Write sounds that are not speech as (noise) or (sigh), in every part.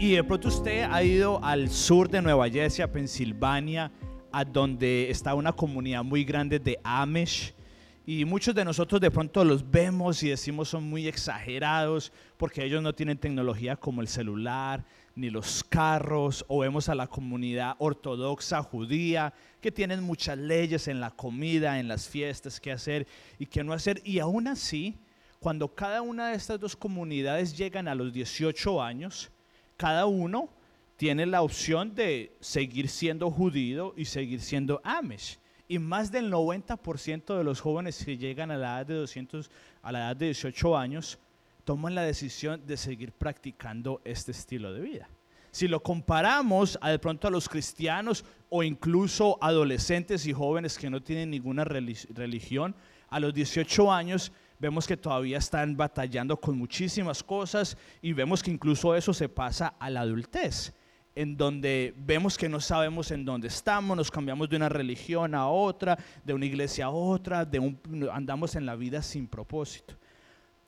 Y de pronto usted ha ido al sur de Nueva Jersey, a Pensilvania, a donde está una comunidad muy grande de Amish. Y muchos de nosotros de pronto los vemos y decimos son muy exagerados porque ellos no tienen tecnología como el celular, ni los carros, o vemos a la comunidad ortodoxa judía que tienen muchas leyes en la comida, en las fiestas, qué hacer y qué no hacer. Y aún así, cuando cada una de estas dos comunidades llegan a los 18 años, cada uno tiene la opción de seguir siendo judío y seguir siendo Amish. Y más del 90% de los jóvenes que llegan a la edad de 200, a la edad de 18 años, toman la decisión de seguir practicando este estilo de vida. Si lo comparamos a de pronto a los cristianos o incluso adolescentes y jóvenes que no tienen ninguna religión, a los 18 años vemos que todavía están batallando con muchísimas cosas y vemos que incluso eso se pasa a la adultez, en donde vemos que no sabemos en dónde estamos, nos cambiamos de una religión a otra, de una iglesia a otra, de andamos en la vida sin propósito.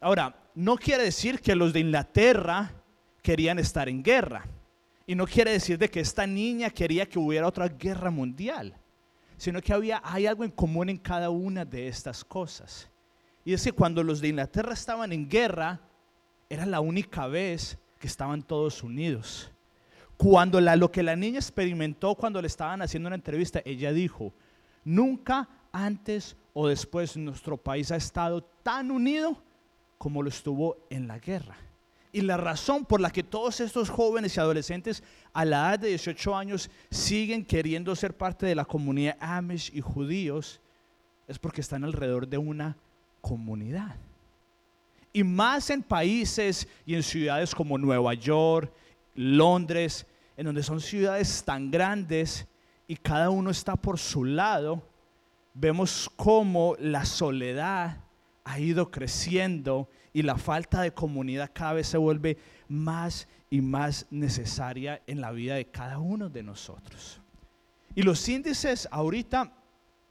Ahora, no quiere decir que los de Inglaterra querían estar en guerra. Y no quiere decir de que esta niña quería que hubiera otra guerra mundial, sino que había, hay algo en común en cada una de estas cosas. Y es que cuando los de Inglaterra estaban en guerra, era la única vez que estaban todos unidos. Cuando lo que la niña experimentó cuando le estaban haciendo una entrevista, ella dijo, nunca antes o después nuestro país ha estado tan unido como lo estuvo en la guerra. Y la razón por la que todos estos jóvenes y adolescentes a la edad de 18 años siguen queriendo ser parte de la comunidad Amish y judíos es porque están alrededor de una comunidad. Y más en países y en ciudades como Nueva York, Londres, en donde son ciudades tan grandes y cada uno está por su lado, vemos cómo la soledad ha ido creciendo y la falta de comunidad cada vez se vuelve más y más necesaria en la vida de cada uno de nosotros. Y los índices ahorita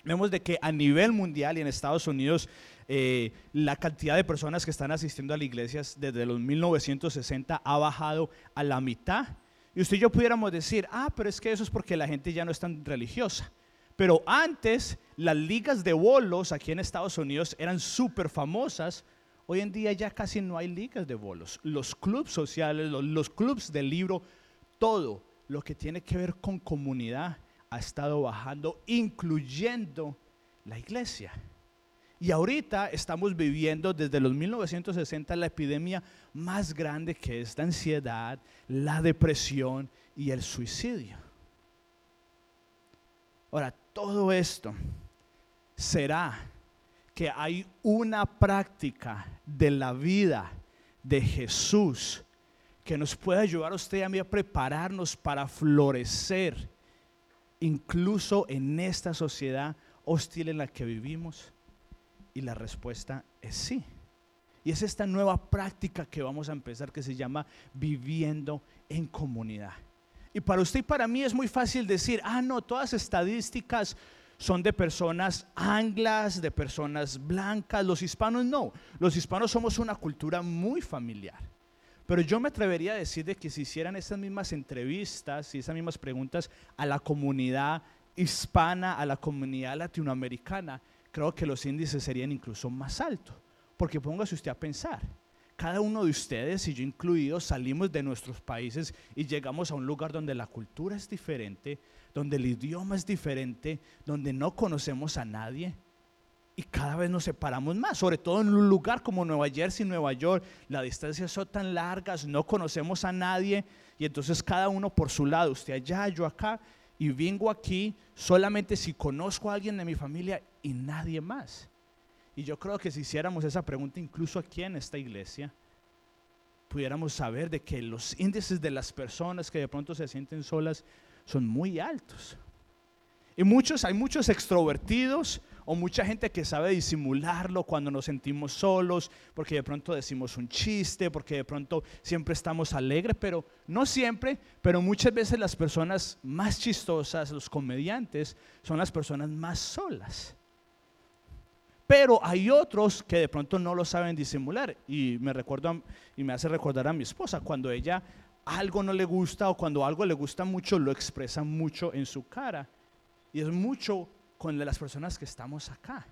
vemos de que a nivel mundial y en Estados Unidos eh, la cantidad de personas que están asistiendo a las iglesias desde los 1960 ha bajado a la mitad. Y usted y yo pudiéramos decir, ah, pero es que eso es porque la gente ya no es tan religiosa. Pero antes las ligas de bolos aquí en Estados Unidos eran súper famosas. Hoy en día ya casi no hay ligas de bolos. Los clubes sociales, los, los clubes del libro, todo lo que tiene que ver con comunidad ha estado bajando, incluyendo la iglesia. Y ahorita estamos viviendo desde los 1960 la epidemia más grande que es la ansiedad, la depresión y el suicidio. Ahora, todo esto será que hay una práctica de la vida de Jesús que nos puede ayudar a usted y a mí a prepararnos para florecer incluso en esta sociedad hostil en la que vivimos? Y la respuesta es sí. Y es esta nueva práctica que vamos a empezar que se llama viviendo en comunidad. Y para usted y para mí es muy fácil decir, ah, no, todas estadísticas son de personas anglas, de personas blancas, los hispanos no. Los hispanos somos una cultura muy familiar. Pero yo me atrevería a decir de que si hicieran esas mismas entrevistas y esas mismas preguntas a la comunidad hispana, a la comunidad latinoamericana, creo que los índices serían incluso más altos. Porque póngase usted a pensar, cada uno de ustedes, y yo incluido, salimos de nuestros países y llegamos a un lugar donde la cultura es diferente, donde el idioma es diferente, donde no conocemos a nadie. Y cada vez nos separamos más, sobre todo en un lugar como Nueva Jersey, Nueva York, las distancias son tan largas, no conocemos a nadie y entonces cada uno por su lado, usted allá, yo acá, y vengo aquí solamente si conozco a alguien de mi familia y nadie más. Y yo creo que si hiciéramos esa pregunta incluso aquí en esta iglesia, pudiéramos saber de que los índices de las personas que de pronto se sienten solas son muy altos. Y muchos, hay muchos extrovertidos o mucha gente que sabe disimularlo cuando nos sentimos solos, porque de pronto decimos un chiste, porque de pronto siempre estamos alegres, pero no siempre, pero muchas veces las personas más chistosas, los comediantes, son las personas más solas. Pero hay otros que de pronto no lo saben disimular. Y me recuerdo y me hace recordar a mi esposa cuando ella algo no le gusta o cuando algo le gusta mucho, lo expresa mucho en su cara. Y es mucho con las personas que estamos acá.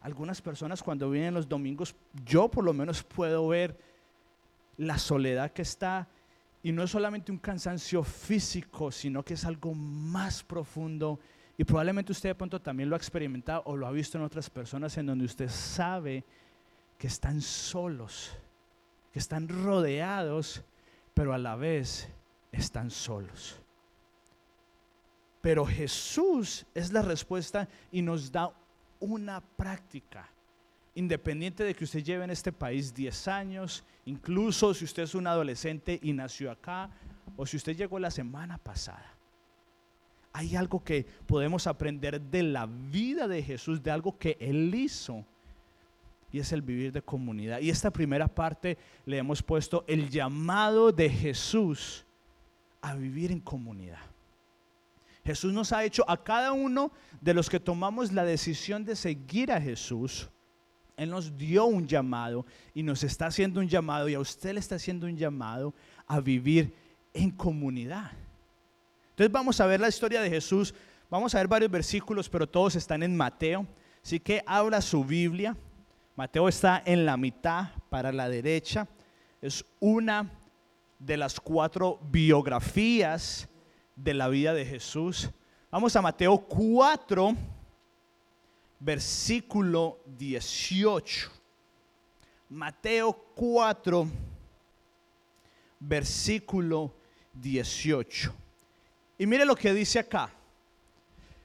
Algunas personas cuando vienen los domingos, yo por lo menos puedo ver la soledad que está y no es solamente un cansancio físico, sino que es algo más profundo. Y probablemente usted de pronto también lo ha experimentado o lo ha visto en otras personas en donde usted sabe que están solos, que están rodeados, pero a la vez están solos. Pero Jesús es la respuesta y nos da una práctica. Independiente de que usted lleve en este país 10 años, incluso si usted es un adolescente y nació acá, o si usted llegó la semana pasada. Hay algo que podemos aprender de la vida de Jesús, de algo que Él hizo, y es el vivir de comunidad. Y esta primera parte le hemos puesto el llamado de Jesús a vivir en comunidad. Jesús nos ha hecho a cada uno de los que tomamos la decisión de seguir a Jesús. Él nos dio un llamado y nos está haciendo un llamado y a usted le está haciendo un llamado a vivir en comunidad. Entonces vamos a ver la historia de Jesús. Vamos a ver varios versículos, pero todos están en Mateo. Así que abra su Biblia. Mateo está en la mitad para la derecha. Es una de las cuatro biografías de la vida de Jesús. Vamos a Mateo 4, versículo 18. Mateo 4, versículo 18. Y mire lo que dice acá.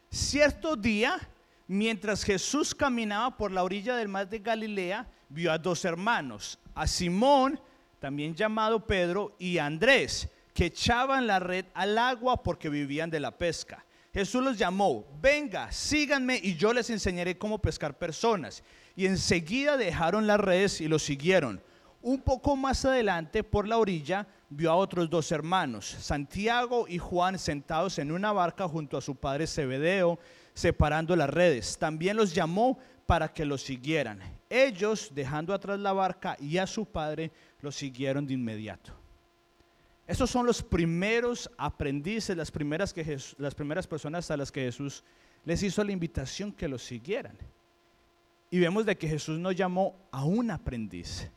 Cierto día, mientras Jesús caminaba por la orilla del mar de Galilea, vio a dos hermanos, a Simón, también llamado Pedro, y a Andrés que echaban la red al agua porque vivían de la pesca. Jesús los llamó, venga, síganme y yo les enseñaré cómo pescar personas. Y enseguida dejaron las redes y los siguieron. Un poco más adelante, por la orilla, vio a otros dos hermanos, Santiago y Juan, sentados en una barca junto a su padre Zebedeo, separando las redes. También los llamó para que los siguieran. Ellos, dejando atrás la barca y a su padre, los siguieron de inmediato. Estos son los primeros aprendices, las primeras, las primeras personas a las que Jesús les hizo la invitación que los siguieran. Y vemos de que Jesús no llamó a un aprendiz,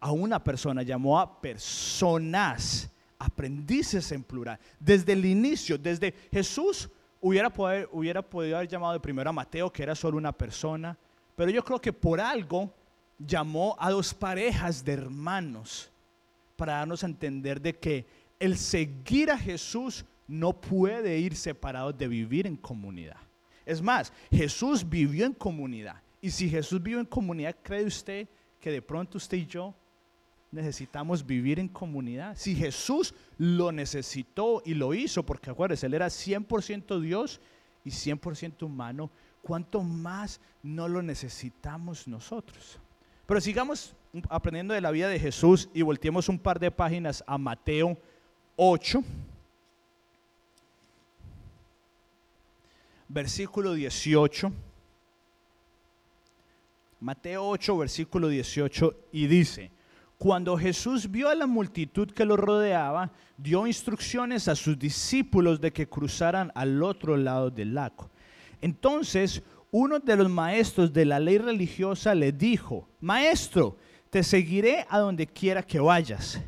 a una persona, llamó a personas, aprendices en plural. Desde el inicio, desde Jesús hubiera, podido haber llamado de primero a Mateo, que era solo una persona, pero yo creo que por algo llamó a dos parejas de hermanos para darnos a entender de que el seguir a Jesús no puede ir separado de vivir en comunidad. Es más, Jesús vivió en comunidad. Y si Jesús vivió en comunidad, ¿cree usted que de pronto usted y yo necesitamos vivir en comunidad? Si Jesús lo necesitó y lo hizo, porque acuérdense, Él era 100% Dios y 100% humano, ¿cuánto más no lo necesitamos nosotros? Pero sigamos aprendiendo de la vida de Jesús y volteemos un par de páginas a Mateo 8, versículo 18. Mateo 8, versículo 18, y dice, cuando Jesús vio a la multitud que lo rodeaba, dio instrucciones a sus discípulos de que cruzaran al otro lado del lago. Entonces uno de los maestros de la ley religiosa le dijo, maestro, te seguiré a donde quiera que vayas.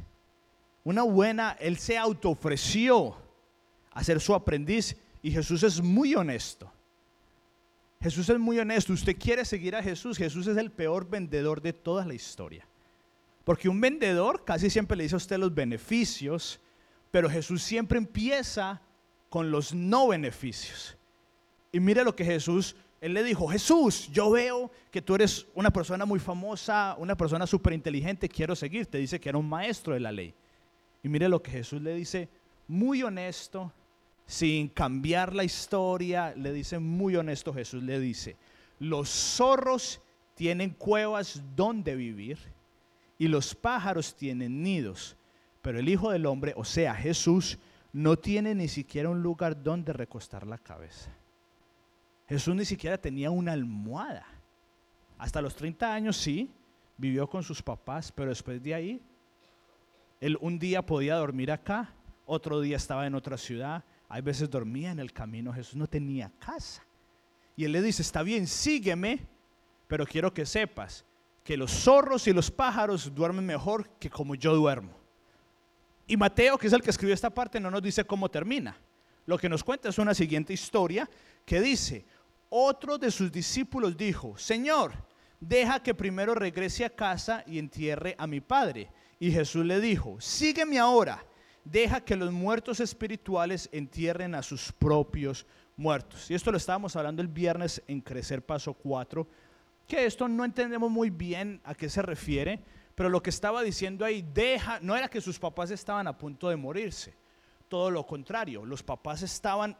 Una buena, él se autoofreció a ser su aprendiz y Jesús es muy honesto. Jesús es muy honesto. Usted quiere seguir a Jesús. Jesús es el peor vendedor de toda la historia. Porque un vendedor casi siempre le dice a usted los beneficios, pero Jesús siempre empieza con los no beneficios. Y mire lo que Jesús él le dijo, Jesús, yo veo que tú eres una persona muy famosa, una persona súper inteligente, quiero seguirte. Dice que era un maestro de la ley. Y mire lo que Jesús le dice, muy honesto, sin cambiar la historia, le dice muy honesto Jesús, le dice, los zorros tienen cuevas donde vivir y los pájaros tienen nidos, pero el Hijo del Hombre, o sea, Jesús, no tiene ni siquiera un lugar donde recostar la cabeza. Jesús ni siquiera tenía una almohada. Hasta los 30 años sí, vivió con sus papás, pero después de ahí, Él un día podía dormir acá, otro día estaba en otra ciudad, hay veces dormía en el camino, Jesús no tenía casa. Y él le dice, está bien, sígueme, pero quiero que sepas que los zorros y los pájaros duermen mejor que como yo duermo. Y Mateo, que es el que escribió esta parte, no nos dice cómo termina. Lo que nos cuenta es una siguiente historia que dice, otro de sus discípulos dijo, Señor, deja que primero regrese a casa y entierre a mi padre. Y Jesús le dijo, sígueme ahora, deja que los muertos espirituales entierren a sus propios muertos. Y esto lo estábamos hablando el viernes en Crecer Paso 4, que esto no entendemos muy bien a qué se refiere, pero lo que estaba diciendo ahí, deja, no era que sus papás estaban a punto de morirse, todo lo contrario, los papás estaban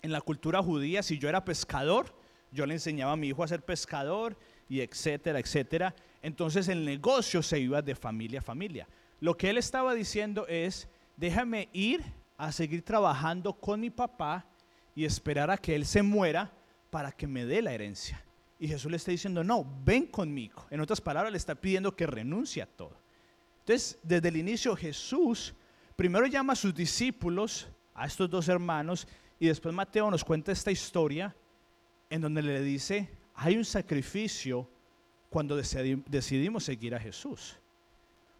en la cultura judía, si yo era pescador, yo le enseñaba a mi hijo a ser pescador y etcétera, etcétera. Entonces el negocio se iba de familia a familia. Lo que él estaba diciendo es, déjame ir a seguir trabajando con mi papá y esperar a que él se muera para que me dé la herencia. Y Jesús le está diciendo, no, ven conmigo. En otras palabras, le está pidiendo que renuncie a todo. Entonces, desde el inicio Jesús primero llama a sus discípulos, a estos dos hermanos, y después Mateo nos cuenta esta historia en donde le dice, hay un sacrificio cuando decidimos seguir a Jesús.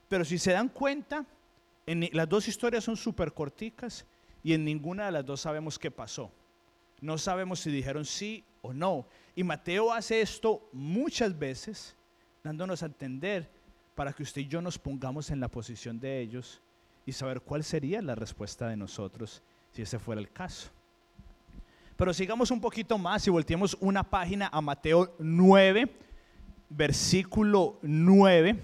Pero si se dan cuenta, en, las dos historias son súper corticas y en ninguna de las dos sabemos qué pasó. No sabemos si dijeron sí o no. Y Mateo hace esto muchas veces, dándonos a entender para que usted y yo nos pongamos en la posición de ellos y saber cuál sería la respuesta de nosotros si ese fuera el caso. Pero sigamos un poquito más y volteemos una página a Mateo 9, versículo 9.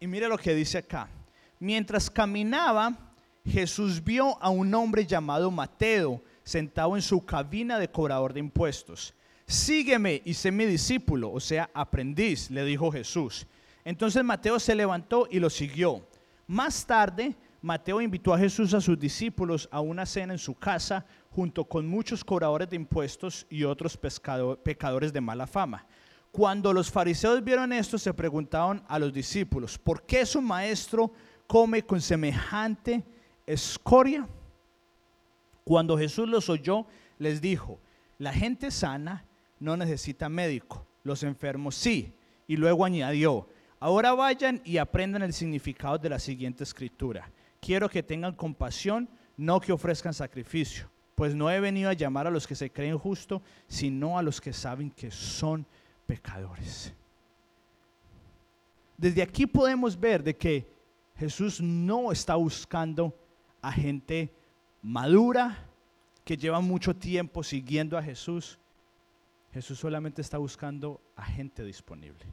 Y mire lo que dice acá. Mientras caminaba, Jesús vio a un hombre llamado Mateo sentado en su cabina de cobrador de impuestos. Sígueme y sé mi discípulo, o sea, aprendiz, le dijo Jesús. Entonces Mateo se levantó y lo siguió. Más tarde, Mateo invitó a Jesús a sus discípulos a una cena en su casa junto con muchos cobradores de impuestos y otros pecadores de mala fama. Cuando los fariseos vieron esto, se preguntaron a los discípulos, ¿por qué su maestro come con semejante escoria? Cuando Jesús los oyó, les dijo, la gente sana no necesita médico, los enfermos sí. Y luego añadió, ahora vayan y aprendan el significado de la siguiente escritura. Quiero que tengan compasión, no que ofrezcan sacrificio, pues no he venido a llamar a los que se creen justos, sino a los que saben que son pecadores. Desde aquí podemos ver de que Jesús no está buscando a gente madura, que lleva mucho tiempo siguiendo a Jesús, Jesús solamente está buscando a gente disponible.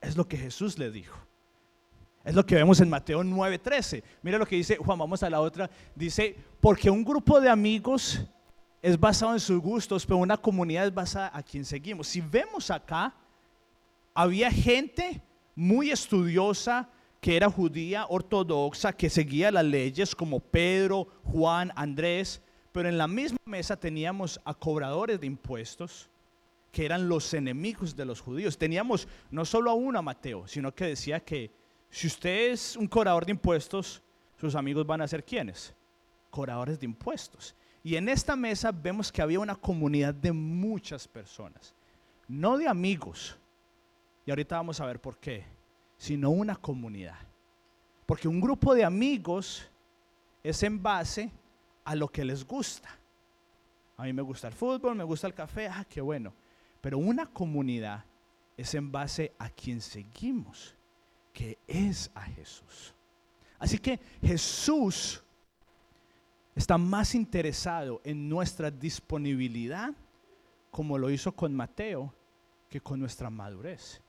Es lo que Jesús le dijo. Es lo que vemos en Mateo 9:13. Mira lo que dice Juan, vamos a la otra. Dice, porque un grupo de amigos es basado en sus gustos, pero una comunidad es basada a quien seguimos. Si vemos acá, había gente muy estudiosa, que era judía ortodoxa, que seguía las leyes como Pedro, Juan, Andrés, pero en la misma mesa teníamos a cobradores de impuestos, que eran los enemigos de los judíos. Teníamos no solo a uno a Mateo, sino que decía que si usted es un cobrador de impuestos, sus amigos van a ser quienes? Cobradores de impuestos. Y en esta mesa vemos que había una comunidad de muchas personas, no de amigos. Y ahorita vamos a ver por qué sino una comunidad. Porque un grupo de amigos es en base a lo que les gusta. A mí me gusta el fútbol, me gusta el café, ah, qué bueno. Pero una comunidad es en base a quien seguimos, que es a Jesús. Así que Jesús está más interesado en nuestra disponibilidad, como lo hizo con Mateo, que con nuestra madurez.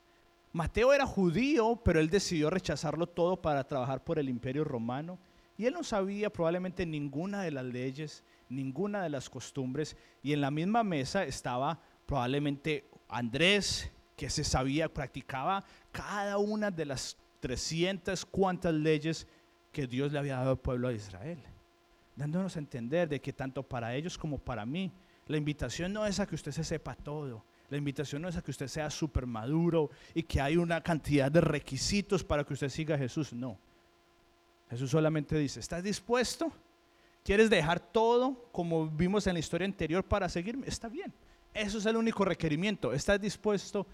Mateo era judío, pero él decidió rechazarlo todo para trabajar por el imperio romano. Y él no sabía probablemente ninguna de las leyes, ninguna de las costumbres. Y en la misma mesa estaba probablemente Andrés, que se sabía, practicaba cada una de las 300 cuantas leyes que Dios le había dado al pueblo de Israel. Dándonos a entender de que tanto para ellos como para mí, la invitación no es a que usted se sepa todo, La invitación no es a que usted sea súper maduro y que hay una cantidad de requisitos para que usted siga a Jesús. No. Jesús solamente dice, ¿estás dispuesto? ¿Quieres dejar todo como vimos en la historia anterior para seguirme? Está bien. Eso es el único requerimiento. ¿Estás dispuesto?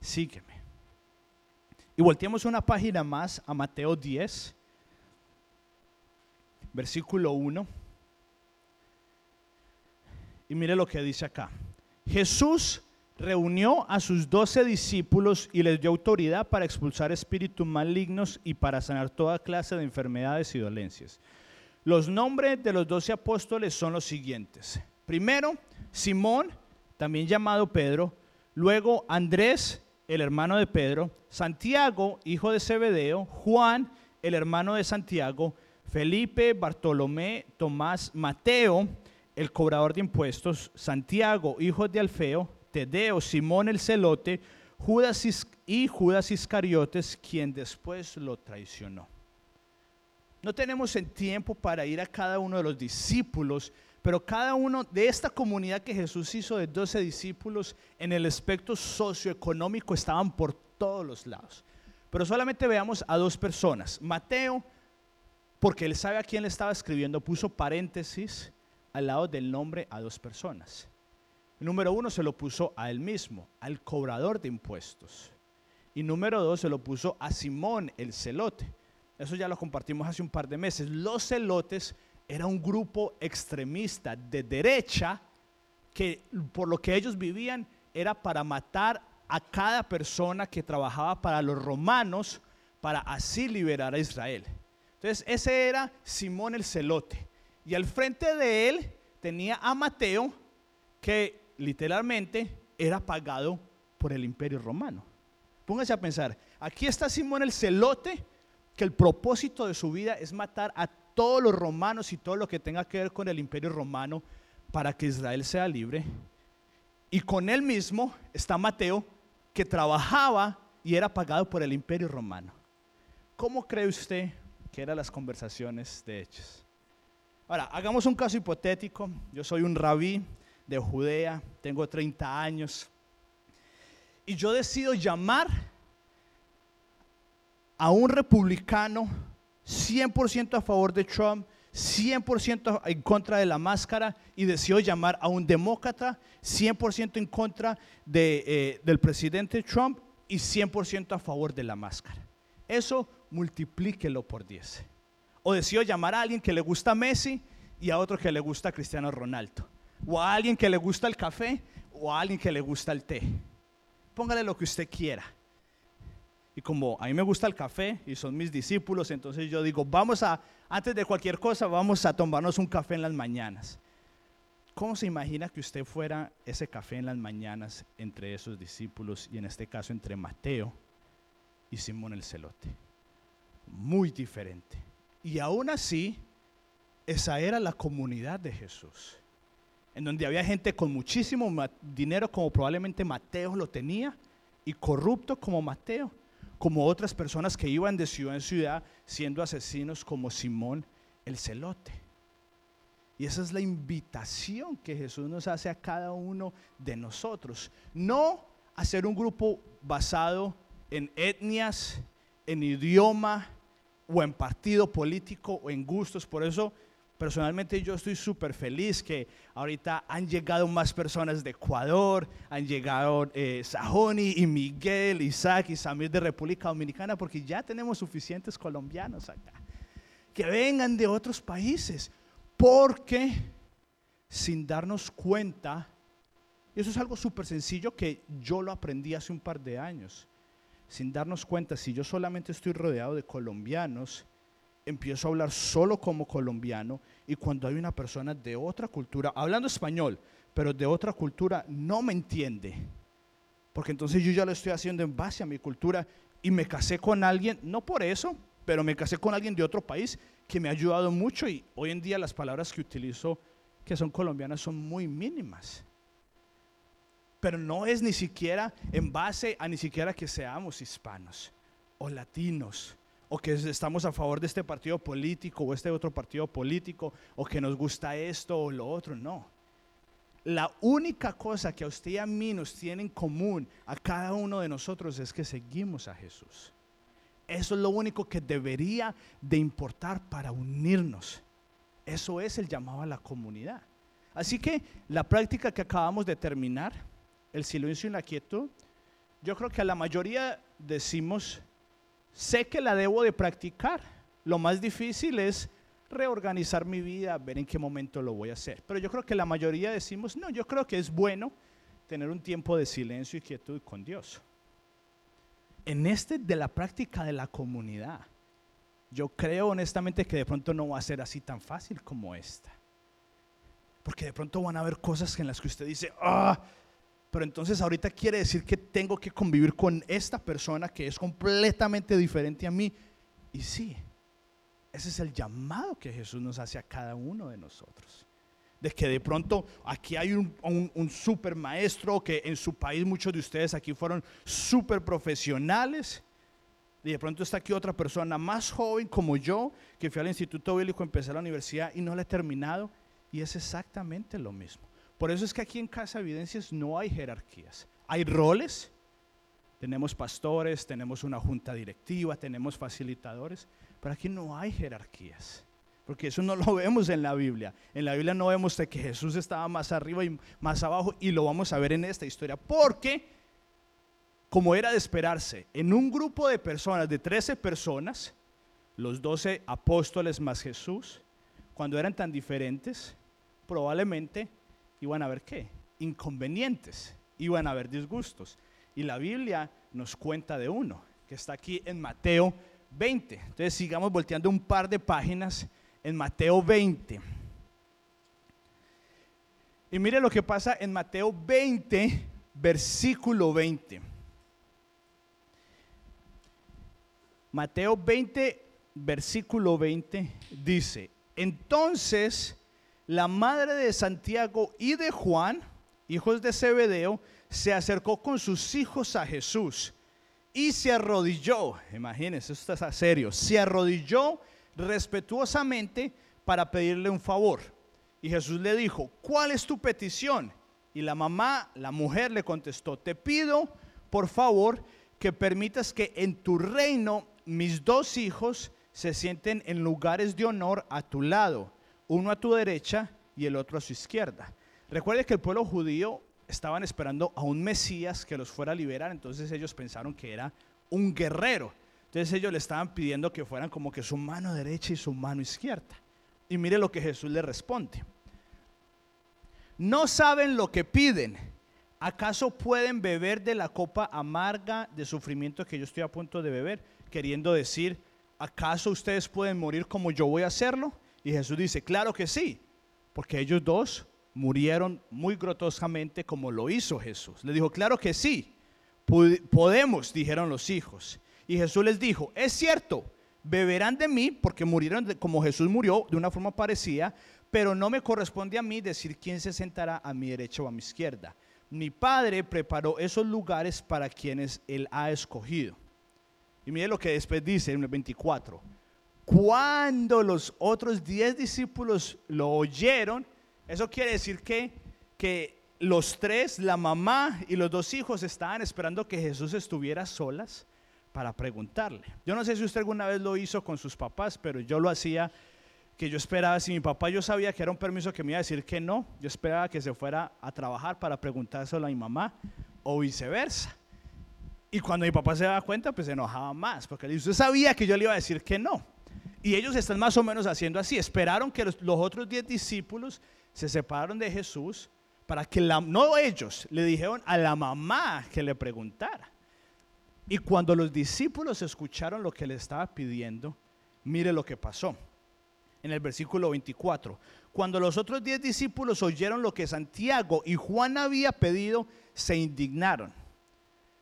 Sígueme. Y volteamos una página más a Mateo 10, versículo 1. Y mire lo que dice acá. Jesús reunió a sus doce discípulos y les dio autoridad para expulsar espíritus malignos y para sanar toda clase de enfermedades y dolencias. Los nombres de los doce apóstoles son los siguientes. Primero, Simón, también llamado Pedro. Luego, Andrés, el hermano de Pedro. Santiago, hijo de Zebedeo. Juan, el hermano de Santiago. Felipe, Bartolomé, Tomás, Mateo, el cobrador de impuestos. Santiago, hijo de Alfeo. Tedeo, Simón el celote, Judas y Judas Iscariotes, quien después lo traicionó. No tenemos el tiempo para ir a cada uno de los discípulos, pero cada uno de esta comunidad que Jesús hizo de 12 discípulos en el aspecto socioeconómico estaban por todos los lados. Pero solamente veamos a dos personas. Mateo, porque él sabe a quién le estaba escribiendo, puso paréntesis al lado del nombre a dos personas. Número uno se lo puso a él mismo, al cobrador de impuestos. Y número dos se lo puso a Simón el celote. Eso ya lo compartimos hace un par de meses. Los celotes era un grupo extremista de derecha que por lo que ellos vivían era para matar a cada persona que trabajaba para los romanos para así liberar a Israel. Entonces ese era Simón el celote. Y al frente de él tenía a Mateo que literalmente era pagado por el imperio romano. Póngase a pensar, aquí está Simón el celote, que el propósito de su vida es matar a todos los romanos y todo lo que tenga que ver con el imperio romano para que Israel sea libre. Y con él mismo está Mateo, que trabajaba y era pagado por el imperio romano. ¿Cómo cree usted que eran las conversaciones de hechos? Ahora, hagamos un caso hipotético. Yo soy un rabí de Judea, tengo 30 años. Y yo decido llamar a un republicano 100% a favor de Trump, 100% en contra de la máscara y decido llamar a un demócrata 100% en contra de, eh, del presidente Trump y 100% a favor de la máscara. Eso multiplíquelo por 10. O decido llamar a alguien que le gusta Messi y a otro que le gusta Cristiano Ronaldo o a alguien que le gusta el café o a alguien que le gusta el té. Póngale lo que usted quiera. Y como a mí me gusta el café y son mis discípulos, entonces yo digo, vamos a, antes de cualquier cosa, vamos a tomarnos un café en las mañanas. ¿Cómo se imagina que usted fuera ese café en las mañanas entre esos discípulos y en este caso entre Mateo y Simón el Celote? Muy diferente. Y aún así, esa era la comunidad de Jesús en donde había gente con muchísimo dinero como probablemente Mateo lo tenía y corrupto como Mateo, como otras personas que iban de ciudad en ciudad siendo asesinos como Simón el celote. Y esa es la invitación que Jesús nos hace a cada uno de nosotros. No hacer un grupo basado en etnias, en idioma o en partido político o en gustos. Por eso Personalmente yo estoy súper feliz que ahorita han llegado más personas de Ecuador, han llegado eh, Sajoni y Miguel, Isaac y Samir de República Dominicana, porque ya tenemos suficientes colombianos acá. Que vengan de otros países, porque sin darnos cuenta, y eso es algo súper sencillo que yo lo aprendí hace un par de años, sin darnos cuenta, si yo solamente estoy rodeado de colombianos, empiezo a hablar solo como colombiano y cuando hay una persona de otra cultura, hablando español, pero de otra cultura, no me entiende. Porque entonces yo ya lo estoy haciendo en base a mi cultura y me casé con alguien, no por eso, pero me casé con alguien de otro país que me ha ayudado mucho y hoy en día las palabras que utilizo que son colombianas son muy mínimas. Pero no es ni siquiera en base a ni siquiera que seamos hispanos o latinos o que estamos a favor de este partido político o este otro partido político, o que nos gusta esto o lo otro, no. la única cosa que a usted y a mí nos tiene en común, a cada uno de nosotros, es que seguimos a Jesús. Eso es lo único que debería de importar para unirnos. Eso es el llamado a la comunidad. Así que la práctica que acabamos de terminar, el silencio y la quietud, yo creo que a la mayoría decimos, sé que la debo de practicar. Lo más difícil es reorganizar mi vida, ver en qué momento lo voy a hacer. Pero yo creo que la mayoría decimos, no, yo creo que es bueno tener un tiempo de silencio y quietud con Dios. En este de la práctica de la comunidad, yo creo honestamente que de pronto no va a ser así tan fácil como esta. Porque de pronto van a haber cosas en las que usted dice, ah, pero entonces ahorita quiere decir que tengo que convivir con esta persona que es completamente diferente a mí. Y sí, ese es el llamado que Jesús nos hace a cada uno de nosotros. De que de pronto aquí hay un, super maestro que en su país muchos de ustedes aquí fueron super profesionales. Y de pronto está aquí otra persona más joven como yo, que fui al Instituto Bíblico, empecé la universidad y no la he terminado. Y es exactamente lo mismo. Por eso es que aquí en Casa Evidencias no hay jerarquías. Hay roles. Tenemos pastores, tenemos una junta directiva, tenemos facilitadores, pero aquí no hay jerarquías, porque eso no lo (laughs) vemos en la Biblia. En la Biblia no vemos de que Jesús estaba más arriba y más abajo y lo vamos a ver en esta historia, porque como era de esperarse, en un grupo de personas, de 13 personas, los 12 apóstoles más Jesús, cuando eran tan diferentes, probablemente iban a haber qué? Inconvenientes, iban a haber disgustos. Y la Biblia nos cuenta de uno, que está aquí en Mateo 20. Entonces sigamos volteando un par de páginas en Mateo 20. Y mire lo que pasa en Mateo 20, versículo 20. Mateo 20, versículo 20 dice, entonces la madre de Santiago y de Juan, hijos de Zebedeo, se acercó con sus hijos a Jesús y se arrodilló, imagínense, esto está serio, se arrodilló respetuosamente para pedirle un favor. Y Jesús le dijo, ¿cuál es tu petición? Y la mamá, la mujer le contestó, te pido, por favor, que permitas que en tu reino mis dos hijos se sienten en lugares de honor a tu lado, uno a tu derecha y el otro a su izquierda. Recuerde que el pueblo judío estaban esperando a un Mesías que los fuera a liberar, entonces ellos pensaron que era un guerrero. Entonces ellos le estaban pidiendo que fueran como que su mano derecha y su mano izquierda. Y mire lo que Jesús le responde. No saben lo que piden. ¿Acaso pueden beber de la copa amarga de sufrimiento que yo estoy a punto de beber? Queriendo decir, ¿acaso ustedes pueden morir como yo voy a hacerlo? Y Jesús dice, claro que sí, porque ellos dos murieron muy grotoscamente como lo hizo Jesús. Le dijo, claro que sí, podemos, dijeron los hijos. Y Jesús les dijo, es cierto, beberán de mí porque murieron como Jesús murió de una forma parecida, pero no me corresponde a mí decir quién se sentará a mi derecha o a mi izquierda. Mi Padre preparó esos lugares para quienes Él ha escogido. Y mire lo que después dice en el 24. Cuando los otros diez discípulos lo oyeron, eso quiere decir que, que los tres, la mamá y los dos hijos, estaban esperando que Jesús estuviera solas para preguntarle. Yo no sé si usted alguna vez lo hizo con sus papás, pero yo lo hacía que yo esperaba, si mi papá yo sabía que era un permiso que me iba a decir que no, yo esperaba que se fuera a trabajar para preguntárselo a mi mamá o viceversa. Y cuando mi papá se daba cuenta, pues se enojaba más, porque usted sabía que yo le iba a decir que no. Y ellos están más o menos haciendo así, esperaron que los, otros diez discípulos se separaron de Jesús para que la, no ellos le dijeron a la mamá que le preguntara. Y cuando los discípulos escucharon lo que le estaba pidiendo, mire lo que pasó. En el versículo 24, cuando los otros diez discípulos oyeron lo que Santiago y Juan había pedido, se indignaron.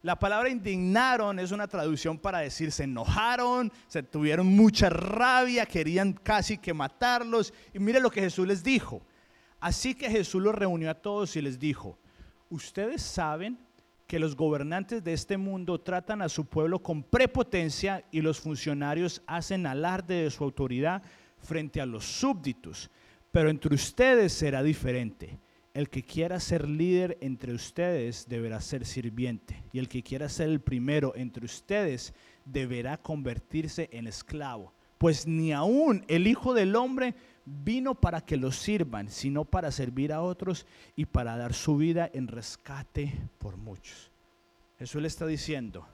La palabra indignaron es una traducción para decir se enojaron, se tuvieron mucha rabia, querían casi que matarlos. Y mire lo que Jesús les dijo. Así que Jesús los reunió a todos y les dijo, ustedes saben que los gobernantes de este mundo tratan a su pueblo con prepotencia y los funcionarios hacen alarde de su autoridad frente a los súbditos, pero entre ustedes será diferente. El que quiera ser líder entre ustedes deberá ser sirviente, y el que quiera ser el primero entre ustedes deberá convertirse en esclavo. Pues ni aún el Hijo del Hombre vino para que lo sirvan, sino para servir a otros y para dar su vida en rescate por muchos. Jesús le está diciendo,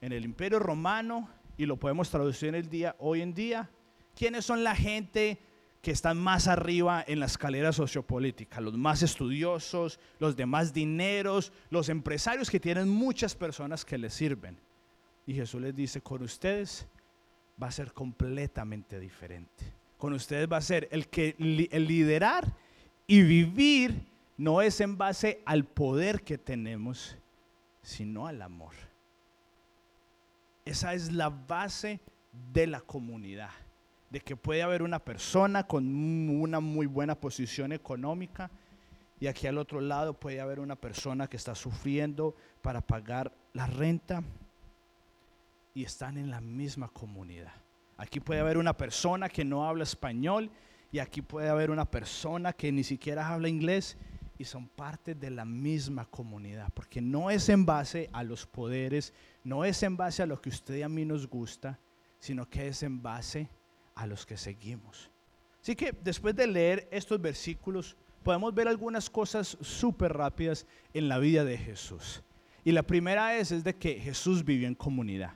en el imperio romano, y lo podemos traducir en el día, hoy en día, ¿quiénes son la gente que están más arriba en la escalera sociopolítica, los más estudiosos, los de más dineros, los empresarios que tienen muchas personas que les sirven. Y Jesús les dice, con ustedes va a ser completamente diferente. Con ustedes va a ser el que el liderar y vivir no es en base al poder que tenemos, sino al amor. Esa es la base de la comunidad de que puede haber una persona con una muy buena posición económica y aquí al otro lado puede haber una persona que está sufriendo para pagar la renta y están en la misma comunidad. Aquí puede haber una persona que no habla español y aquí puede haber una persona que ni siquiera habla inglés y son parte de la misma comunidad, porque no es en base a los poderes, no es en base a lo que usted y a mí nos gusta, sino que es en base a los que seguimos. Así que después de leer estos versículos, podemos ver algunas cosas súper rápidas en la vida de Jesús. Y la primera es, es de que Jesús vivió en comunidad.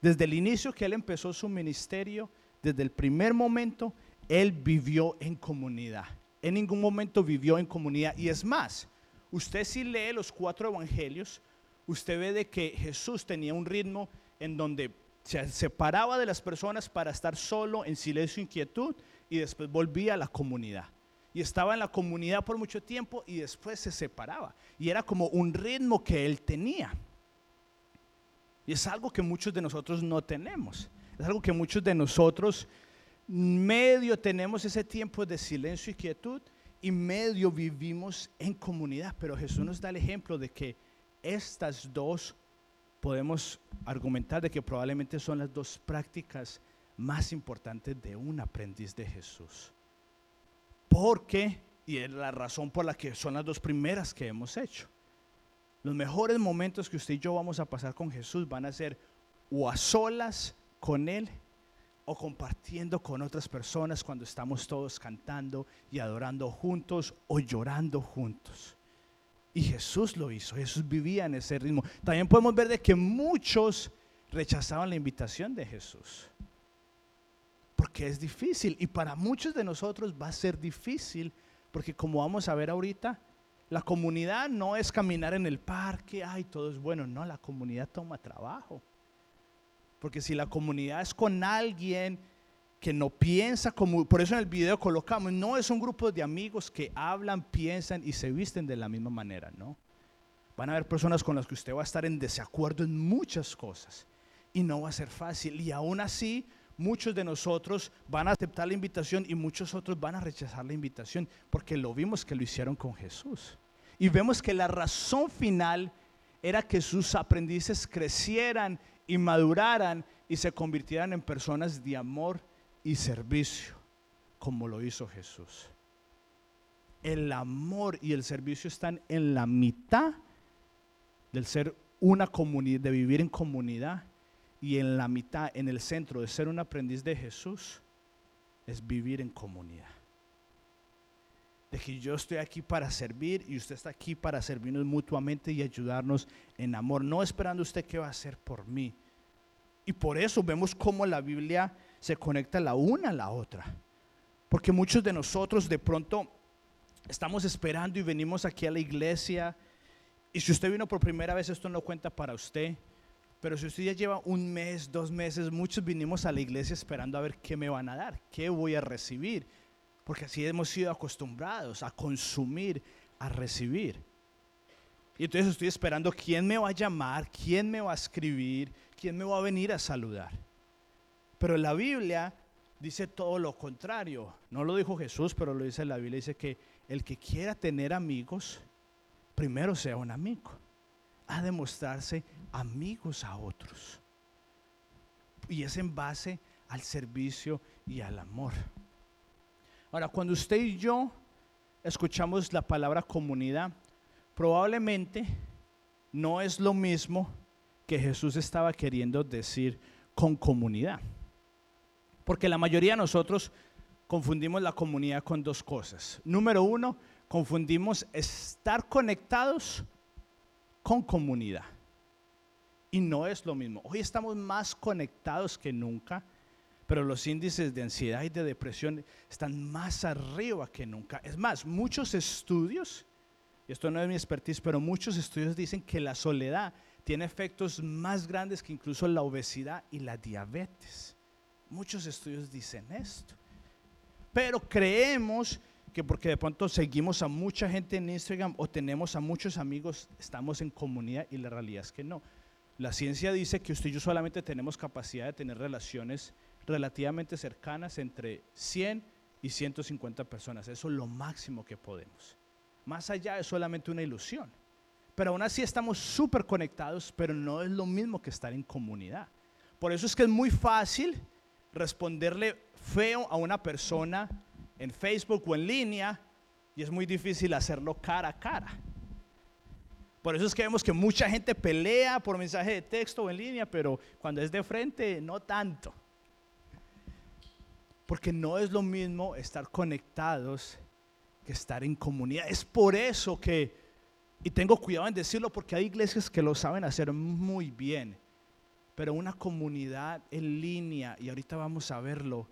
Desde el inicio que Él empezó su ministerio, desde el primer momento, Él vivió en comunidad. En ningún momento vivió en comunidad. Y es más, usted si lee los cuatro evangelios, usted ve de que Jesús tenía un ritmo en donde se separaba de las personas para estar solo en silencio e inquietud y después volvía a la comunidad. Y estaba en la comunidad por mucho tiempo y después se separaba. Y era como un ritmo que él tenía. Y es algo que muchos de nosotros no tenemos. Es algo que muchos de nosotros medio tenemos ese tiempo de silencio y quietud y medio vivimos en comunidad. Pero Jesús nos da el ejemplo de que estas dos podemos argumentar de que probablemente son las dos prácticas más importantes de un aprendiz de Jesús. Porque, y es la razón por la que son las dos primeras que hemos hecho. Los mejores momentos que usted y yo vamos a pasar con Jesús van a ser o a solas con Él o compartiendo con otras personas cuando estamos todos cantando y adorando juntos o llorando juntos. Y Jesús lo hizo, Jesús vivía en ese ritmo. También podemos ver de que muchos rechazaban la invitación de Jesús. Porque es difícil y para muchos de nosotros va a ser difícil porque como vamos a ver ahorita, la comunidad no es caminar en el parque, ay, todo es bueno, no, la comunidad toma trabajo. Porque si la comunidad es con alguien que no piensa como, por eso en el video colocamos, no es un grupo de amigos que hablan, piensan y se visten de la misma manera, ¿no? Van a haber personas con las que usted va a estar en desacuerdo en muchas cosas y no va a ser fácil. Y aún así, muchos de nosotros van a aceptar la invitación y muchos otros van a rechazar la invitación porque lo vimos que lo hicieron con Jesús. Y vemos que la razón final era que sus aprendices crecieran y maduraran y se convirtieran en personas de amor y servicio, como lo hizo Jesús. El amor y el servicio están en la mitad del ser una comunidad, de vivir en comunidad, y en la mitad, en el centro de ser un aprendiz de Jesús, es vivir en comunidad. De que yo estoy aquí para servir y usted está aquí para servirnos mutuamente y ayudarnos en amor, no esperando usted qué va a hacer por mí. Y por eso vemos cómo la Biblia se conecta la una a la otra. Porque muchos de nosotros de pronto estamos esperando y venimos aquí a la iglesia. Y si usted vino por primera vez, esto no cuenta para usted. Pero si usted ya lleva un mes, dos meses, muchos vinimos a la iglesia esperando a ver qué me van a dar, qué voy a recibir. Porque así hemos sido acostumbrados a consumir, a recibir. Y entonces estoy esperando quién me va a llamar, quién me va a escribir, quién me va a venir a saludar. Pero la Biblia dice todo lo contrario. No lo dijo Jesús, pero lo dice la Biblia. Dice que el que quiera tener amigos, primero sea un amigo. Ha de mostrarse amigos a otros. Y es en base al servicio y al amor. Ahora, cuando usted y yo escuchamos la palabra comunidad, probablemente no es lo mismo que Jesús estaba queriendo decir con comunidad. Porque la mayoría de nosotros confundimos la comunidad con dos cosas. Número uno, confundimos estar conectados con comunidad. Y no es lo mismo. Hoy estamos más conectados que nunca, pero los índices de ansiedad y de depresión están más arriba que nunca. Es más, muchos estudios, y esto no es mi expertise, pero muchos estudios dicen que la soledad tiene efectos más grandes que incluso la obesidad y la diabetes. Muchos estudios dicen esto. Pero creemos que porque de pronto seguimos a mucha gente en Instagram o tenemos a muchos amigos, estamos en comunidad y la realidad es que no. La ciencia dice que usted y yo solamente tenemos capacidad de tener relaciones relativamente cercanas entre 100 y 150 personas. Eso es lo máximo que podemos. Más allá es solamente una ilusión. Pero aún así estamos súper conectados, pero no es lo mismo que estar en comunidad. Por eso es que es muy fácil responderle feo a una persona en Facebook o en línea y es muy difícil hacerlo cara a cara. Por eso es que vemos que mucha gente pelea por mensaje de texto o en línea, pero cuando es de frente, no tanto. Porque no es lo mismo estar conectados que estar en comunidad. Es por eso que, y tengo cuidado en decirlo, porque hay iglesias que lo saben hacer muy bien, pero una comunidad en línea, y ahorita vamos a verlo,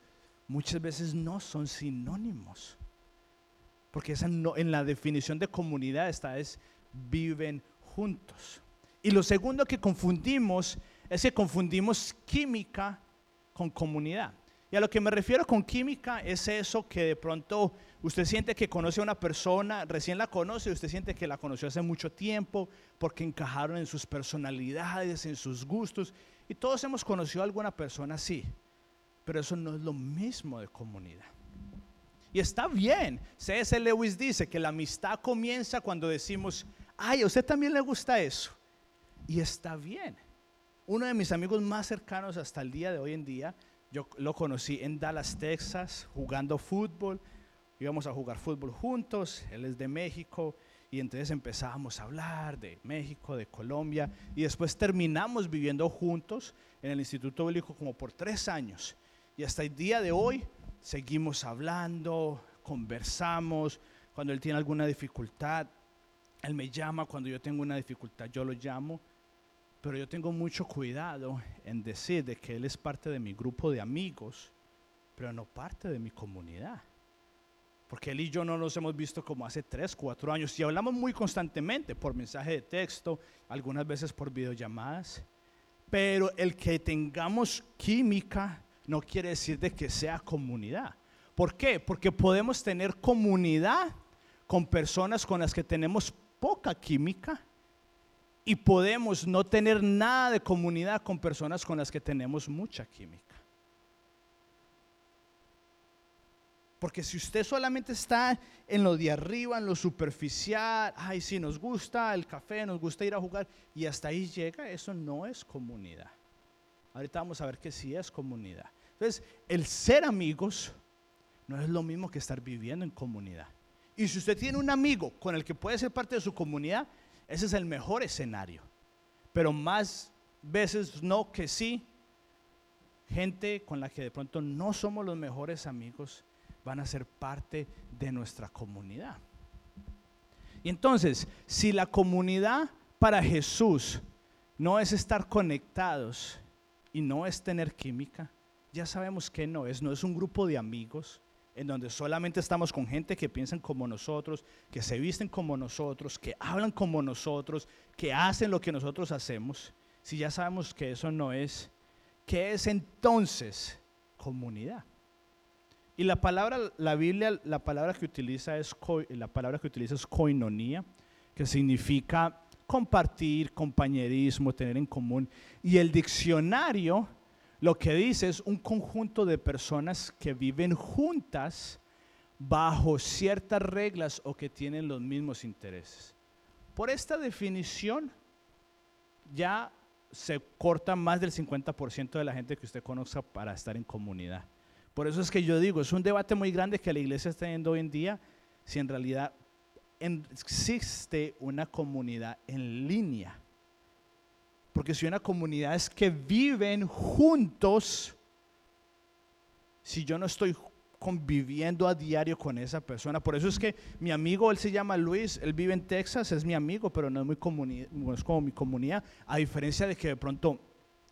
muchas veces no son sinónimos. Porque esa no, en la definición de comunidad está es viven juntos. Y lo segundo que confundimos es que confundimos química con comunidad. Y a lo que me refiero con química es eso que de pronto usted siente que conoce a una persona, recién la conoce, usted siente que la conoció hace mucho tiempo porque encajaron en sus personalidades, en sus gustos. Y todos hemos conocido a alguna persona así. Pero eso no es lo mismo de comunidad. Y está bien. C.S. Lewis dice que la amistad comienza cuando decimos, ay, a usted también le gusta eso. Y está bien. Uno de mis amigos más cercanos hasta el día de hoy en día, yo lo conocí en Dallas, Texas, jugando fútbol. Íbamos a jugar fútbol juntos, él es de México, y entonces empezábamos a hablar de México, de Colombia, y después terminamos viviendo juntos en el Instituto Bíblico como por tres años. Y hasta el día de hoy seguimos hablando, conversamos, cuando él tiene alguna dificultad, él me llama cuando yo tengo una dificultad, yo lo llamo, pero yo tengo mucho cuidado en decir de que Él es parte de mi grupo de amigos, pero no parte de mi comunidad. Porque Él y yo no nos hemos visto como hace tres, cuatro años y hablamos muy constantemente por mensaje de texto, algunas veces por videollamadas, pero el que tengamos química no quiere decir de que sea comunidad. ¿Por qué? Porque podemos tener comunidad con personas con las que tenemos poca química y podemos no tener nada de comunidad con personas con las que tenemos mucha química. Porque si usted solamente está en lo de arriba, en lo superficial, ay, sí, nos gusta el café, nos gusta ir a jugar, y hasta ahí llega, eso no es comunidad. Ahorita vamos a ver que sí es comunidad. Entonces, el ser amigos no es lo mismo que estar viviendo en comunidad. Y si usted tiene un amigo con el que puede ser parte de su comunidad, ese es el mejor escenario. Pero más veces no que sí, gente con la que de pronto no somos los mejores amigos van a ser parte de nuestra comunidad. Y entonces, si la comunidad para Jesús no es estar conectados y no es tener química, ya sabemos que no es, no es un grupo de amigos, en donde solamente estamos con gente que piensan como nosotros, que se visten como nosotros, que hablan como nosotros, que hacen lo que nosotros hacemos, si ya sabemos que eso no es, ¿qué es entonces comunidad? Y la palabra, la Biblia, la palabra que utiliza es, la palabra que utiliza es koinonía, que significa compartir, compañerismo, tener en común. Y el diccionario lo que dice es un conjunto de personas que viven juntas bajo ciertas reglas o que tienen los mismos intereses. Por esta definición, ya se corta más del 50% de la gente que usted conozca para estar en comunidad. Por eso es que yo digo, es un debate muy grande que la iglesia está teniendo hoy en día si en realidad existe una comunidad en línea. Porque si una comunidad es que viven juntos, si yo no estoy conviviendo a diario con esa persona. Por eso es que mi amigo, él se llama Luis, él vive en Texas, es mi amigo, pero no es, muy no es como mi comunidad, a diferencia de que de pronto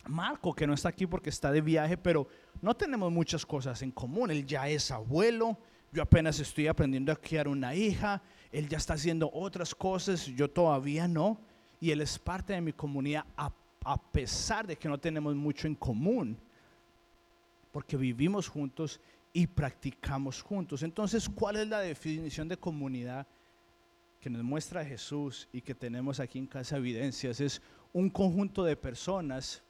Marco, que no está aquí porque está de viaje, pero no tenemos muchas cosas en común. Él ya es abuelo, yo apenas estoy aprendiendo a criar una hija, él ya está haciendo otras cosas, yo todavía no, y él es parte de mi comunidad a, pesar de que no tenemos mucho en común, porque vivimos juntos y practicamos juntos. Entonces, ¿cuál es la definición de comunidad que nos muestra Jesús y que tenemos aquí en Casa Evidencias? Es un conjunto de personas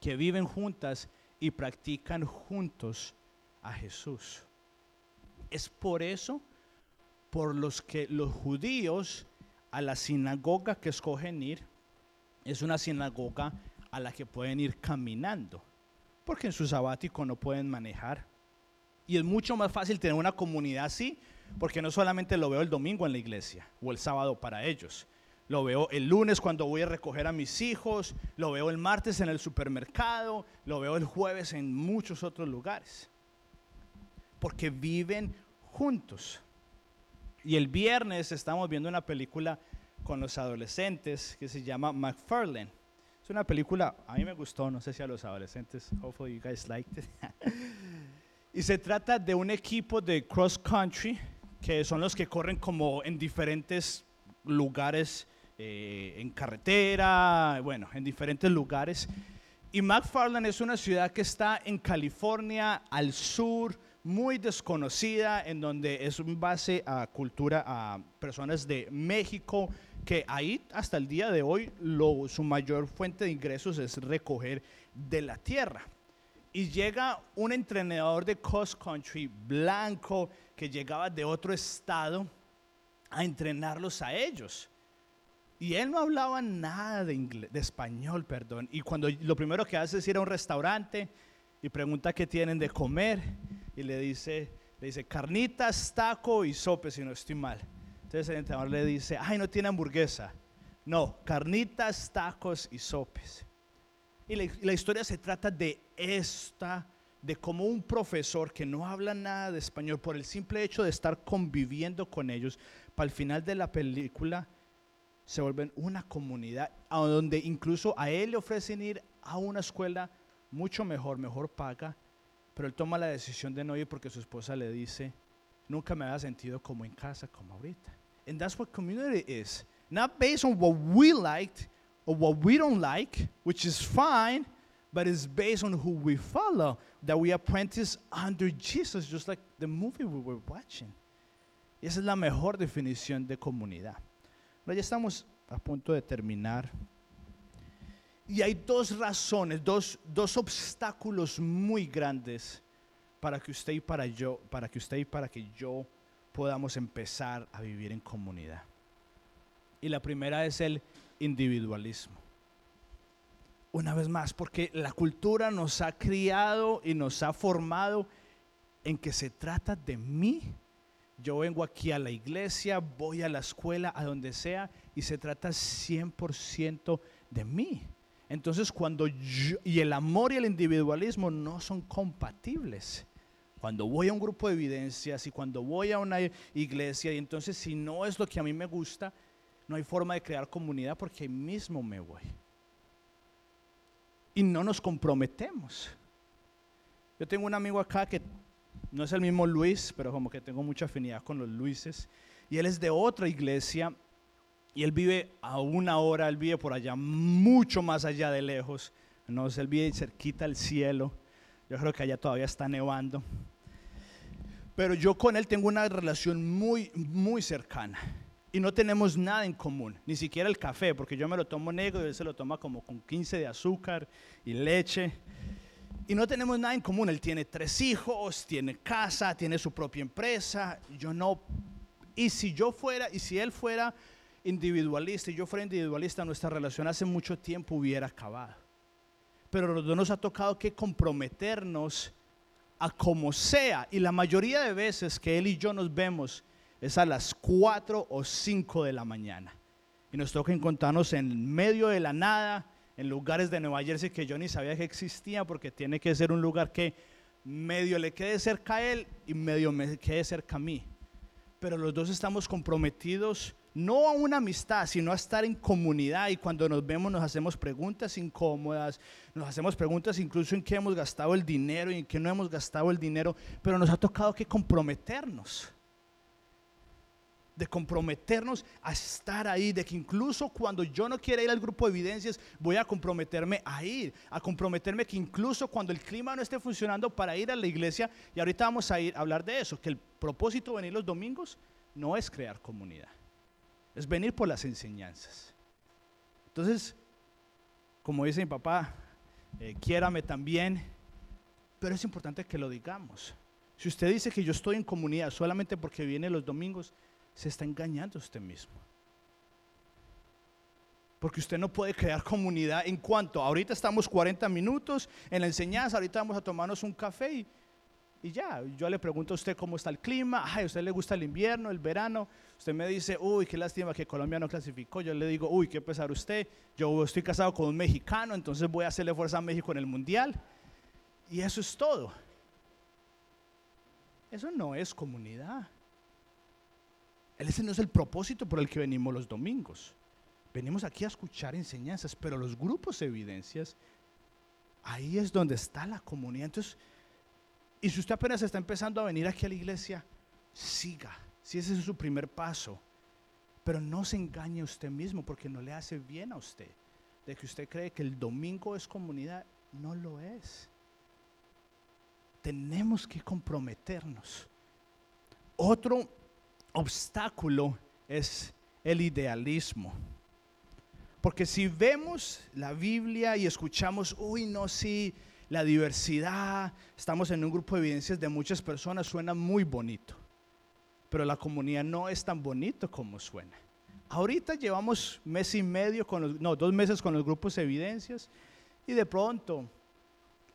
que viven juntas y practican juntos a Jesús. Es por eso por los que los judíos a la sinagoga que escogen ir es una sinagoga a la que pueden ir caminando, porque en su sabático no pueden manejar y es mucho más fácil tener una comunidad así, porque no solamente lo veo el domingo en la iglesia o el sábado para ellos. Lo veo el lunes cuando voy a recoger a mis hijos, lo veo el martes en el supermercado, lo veo el jueves en muchos otros lugares. Porque viven juntos. Y el viernes estamos viendo una película con los adolescentes que se llama McFarlane. Es una película, a mí me gustó, no sé si a los adolescentes, hopefully you guys liked it. (laughs) Y se trata de un equipo de cross country, que son los que corren como en diferentes lugares, eh, en carretera, bueno, en diferentes lugares. Y McFarland es una ciudad que está en California, al sur, muy desconocida, en donde es un base a cultura, a personas de México, que ahí hasta el día de hoy su mayor fuente de ingresos es recoger de la tierra. Y llega un entrenador de cross country blanco que llegaba de otro estado a entrenarlos a ellos. Y él no hablaba nada de, de español, perdón. Y cuando lo primero que hace es ir a un restaurante y pregunta qué tienen de comer y le dice, le dice carnitas, taco y sope si no estoy mal. Entonces el entrenador le dice, ay, no tiene hamburguesa. No, carnitas, tacos y sopes. Y la, historia se trata de esta, de cómo un profesor que no habla nada de español, por el simple hecho de estar conviviendo con ellos, para el final de la película se vuelven una comunidad, donde incluso a él le ofrecen ir a una escuela mucho mejor, mejor paga, pero él toma la decisión de no ir porque su esposa le dice, nunca me había sentido como en casa, como ahorita. And that's what community is. Not based on what we liked, or what we don't like, which is fine, but it's based on who we follow, that we apprentice under Jesus, just like the movie we were watching. Y esa es la mejor definición de comunidad. Ya estamos a punto de terminar. Y hay dos razones, dos, dos obstáculos muy grandes para que usted y para yo, para que usted y para que yo podamos empezar a vivir en comunidad. Y la primera es el individualismo. Una vez más, porque la cultura nos ha criado y nos ha formado en que se trata de mí. Yo vengo aquí a la iglesia, voy a la escuela, a donde sea, y se trata 100% de mí. Entonces, cuando yo, y el amor y el individualismo no son compatibles. Cuando voy a un grupo de evidencias y cuando voy a una iglesia, y entonces si no es lo que a mí me gusta, no hay forma de crear comunidad porque ahí mismo me voy. Y no nos comprometemos. Yo tengo un amigo acá que no es el mismo Luis, pero como que tengo mucha afinidad con los Luises. Y él es de otra iglesia y él vive a una hora, él vive por allá, mucho más allá de lejos. No, él vive cerquita al cielo. Yo creo que allá todavía está nevando. Pero yo con él tengo una relación muy, muy cercana y no tenemos nada en común, ni siquiera el café, porque yo me lo tomo negro y él se lo toma como con 15 de azúcar y leche. Y no tenemos nada en común. Él tiene tres hijos, tiene casa, tiene su propia empresa. Yo no. Y si yo fuera, y si él fuera individualista y yo fuera individualista, nuestra relación hace mucho tiempo hubiera acabado. Pero los dos nos ha tocado que comprometernos a como sea. Y la mayoría de veces que él y yo nos vemos, es a las 4 o 5 de la mañana. Y nos toca encontrarnos en medio de la nada, en lugares de Nueva Jersey que yo ni sabía que existían, porque tiene que ser un lugar que medio le quede cerca a él y medio me quede cerca a mí. Pero los dos estamos comprometidos no a una amistad, sino a estar en comunidad y cuando nos vemos nos hacemos preguntas incómodas, nos hacemos preguntas incluso en qué hemos gastado el dinero y en qué no hemos gastado el dinero, pero nos ha tocado que comprometernos de comprometernos a estar ahí, de que incluso cuando yo no quiera ir al grupo de evidencias, voy a comprometerme a ir, a comprometerme que incluso cuando el clima no esté funcionando para ir a la iglesia, y ahorita vamos a ir a hablar de eso, que el propósito de venir los domingos no es crear comunidad, es venir por las enseñanzas. Entonces, como dice mi papá, eh, quiérame también, pero es importante que lo digamos. Si usted dice que yo estoy en comunidad solamente porque viene los domingos, se está engañando usted mismo. Porque usted no puede crear comunidad en cuanto, ahorita estamos 40 minutos en la enseñanza, ahorita vamos a tomarnos un café y, y ya, yo le pregunto a usted cómo está el clima, ay, ¿a usted le gusta el invierno, el verano? Usted me dice, uy, qué lástima que Colombia no clasificó. Yo le digo, uy, qué pesar usted. Yo estoy casado con un mexicano, entonces voy a hacerle fuerza a México en el mundial. Y eso es todo. Eso no es comunidad. Ese no es el propósito por el que venimos los domingos. Venimos aquí a escuchar enseñanzas, pero los grupos de evidencias, ahí es donde está la comunidad. Entonces, y si usted apenas está empezando a venir aquí a la iglesia, siga, si ese es su primer paso. Pero no se engañe usted mismo porque no le hace bien a usted. De que usted cree que el domingo es comunidad, no lo es. Tenemos que comprometernos. Otro obstáculo es el idealismo. Porque si vemos la Biblia y escuchamos, uy, no, sí, la diversidad, estamos en un grupo de evidencias de muchas personas, suena muy bonito. Pero la comunidad no es tan bonito como suena. Ahorita llevamos mes y medio, con los, no, dos meses con los grupos de evidencias y de pronto,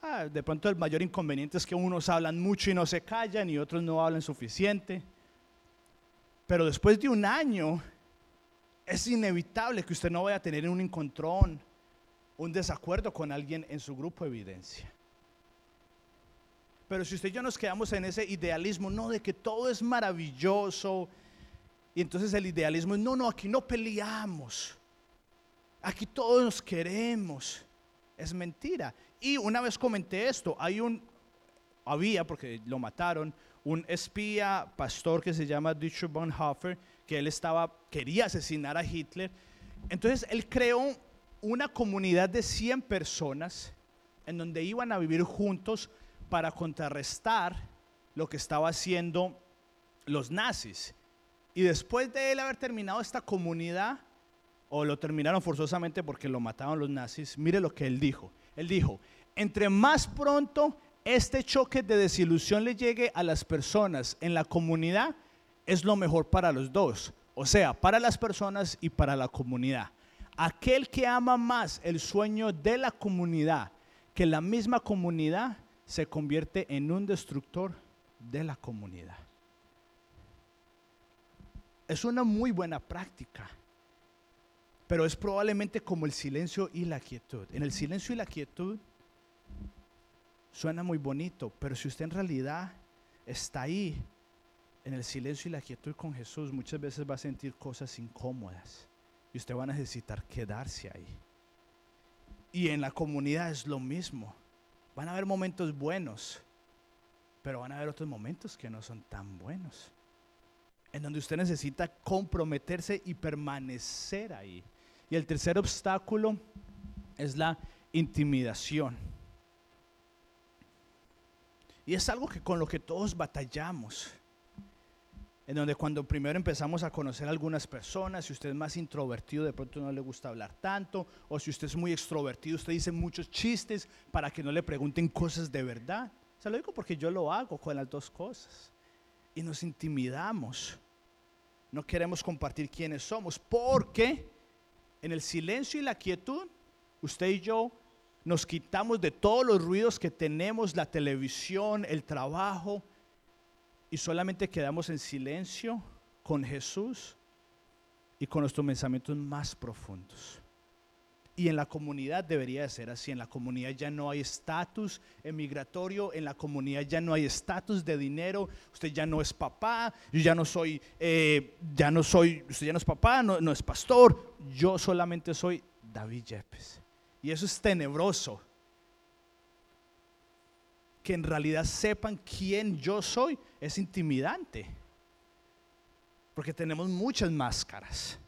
ah, de pronto el mayor inconveniente es que unos hablan mucho y no se callan y otros no hablan suficiente. Pero después de un año, es inevitable que usted no vaya a tener un encontrón, un desacuerdo con alguien en su grupo de evidencia. Pero si usted y yo nos quedamos en ese idealismo, no de que todo es maravilloso, y entonces el idealismo es, no, no, aquí no peleamos, aquí todos nos queremos, es mentira. Y una vez comenté esto, hay un, había, porque lo mataron, un espía pastor que se llama Dietrich Bonhoeffer, que él estaba, quería asesinar a Hitler. Entonces él creó una comunidad de 100 personas en donde iban a vivir juntos para contrarrestar lo que estaba haciendo los nazis. Y después de él haber terminado esta comunidad, o lo terminaron forzosamente porque lo mataron los nazis, mire lo que él dijo. Él dijo, entre más pronto este choque de desilusión le llegue a las personas en la comunidad, es lo mejor para los dos. O sea, para las personas y para la comunidad. Aquel que ama más el sueño de la comunidad que la misma comunidad se convierte en un destructor de la comunidad. Es una muy buena práctica, pero es probablemente como el silencio y la quietud. En el silencio y la quietud suena muy bonito, pero si usted en realidad está ahí, en el silencio y la quietud con Jesús, muchas veces va a sentir cosas incómodas y usted va a necesitar quedarse ahí. Y en la comunidad es lo mismo. Van a haber momentos buenos, pero van a haber otros momentos que no son tan buenos. En donde usted necesita comprometerse y permanecer ahí. Y el tercer obstáculo es la intimidación. Y es algo que con lo que todos batallamos. En donde cuando primero empezamos a conocer a algunas personas, si usted es más introvertido, de pronto no le gusta hablar tanto, o si usted es muy extrovertido, usted dice muchos chistes para que no le pregunten cosas de verdad. Se lo digo porque yo lo hago con las dos cosas. Y nos intimidamos. No queremos compartir quiénes somos porque en el silencio y la quietud, usted y yo nos quitamos de todos los ruidos que tenemos, la televisión, el trabajo, y solamente quedamos en silencio con Jesús y con nuestros pensamientos más profundos. Y en la comunidad debería de ser así. En la comunidad ya no hay estatus emigratorio, en la comunidad ya no hay estatus de dinero. Usted ya no es papá, yo ya no soy, eh, ya no soy, usted ya no es papá, no, no es pastor. Yo solamente soy David Yepes. Y eso es tenebroso. Que en realidad sepan quién yo soy es intimidante. Porque tenemos muchas máscaras.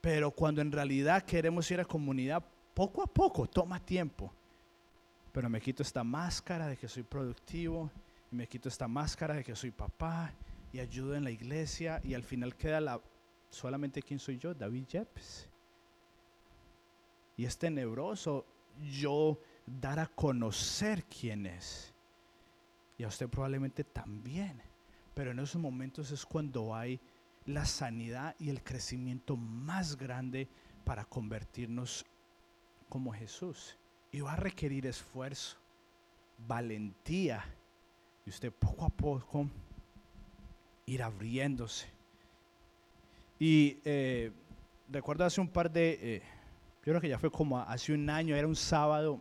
Pero cuando en realidad queremos ir a comunidad, poco a poco, toma tiempo. Pero me quito esta máscara de que soy productivo, y me quito esta máscara de que soy papá, y ayudo en la iglesia, y al final queda la, solamente quién soy yo, David Yepes. Y es tenebroso yo dar a conocer quién es. Y a usted probablemente también. Pero en esos momentos es cuando hay la sanidad y el crecimiento más grande para convertirnos como Jesús. Y va a requerir esfuerzo, valentía. Y usted poco a poco ir abriéndose. Y eh, recuerdo hace un par de, eh, yo creo que ya fue como hace un año, era un sábado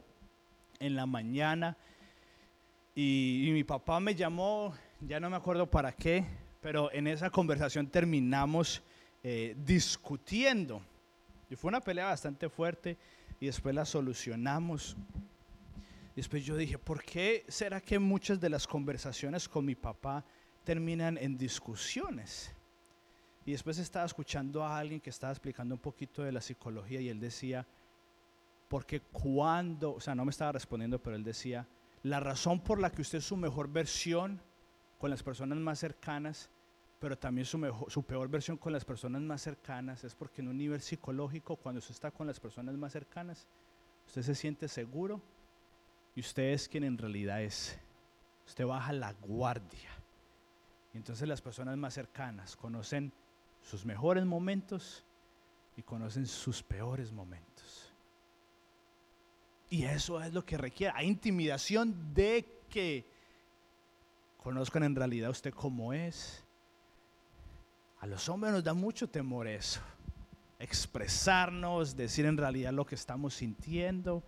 en la mañana. y mi papá me llamó, ya no me acuerdo para qué, pero en esa conversación terminamos eh, discutiendo. Y fue una pelea bastante fuerte y después la solucionamos. Y después yo dije, ¿por qué será que muchas de las conversaciones con mi papá terminan en discusiones? Y después estaba escuchando a alguien que estaba explicando un poquito de la psicología y él decía, porque cuando, o sea, no me estaba respondiendo, pero él decía, la razón por la que usted es su mejor versión con las personas más cercanas, pero también su, su peor versión con las personas más cercanas es porque en un nivel psicológico, cuando usted está con las personas más cercanas, usted se siente seguro y usted es quien en realidad es. Usted baja la guardia. Y entonces las personas más cercanas conocen sus mejores momentos y conocen sus peores momentos. Y eso es lo que requiere. Hay intimidación de que conozcan en realidad usted cómo es. A los hombres nos da mucho temor eso. Expresarnos, decir en realidad lo que estamos sintiendo.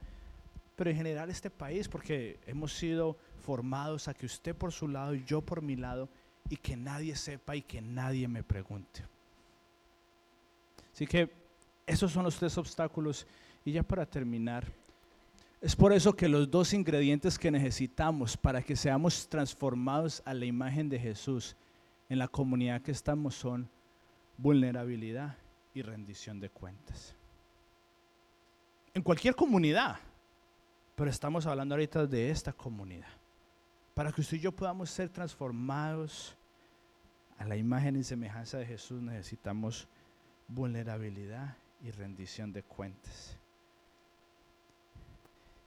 Pero en general este país, porque hemos sido formados a que usted por su lado y yo por mi lado, y que nadie sepa y que nadie me pregunte. Así que esos son los tres obstáculos. Y ya para terminar, es por eso que los dos ingredientes que necesitamos para que seamos transformados a la imagen de Jesús en la comunidad que estamos son vulnerabilidad y rendición de cuentas. En cualquier comunidad, pero estamos hablando ahorita de esta comunidad. Para que usted y yo podamos ser transformados a la imagen y semejanza de Jesús necesitamos vulnerabilidad y rendición de cuentas.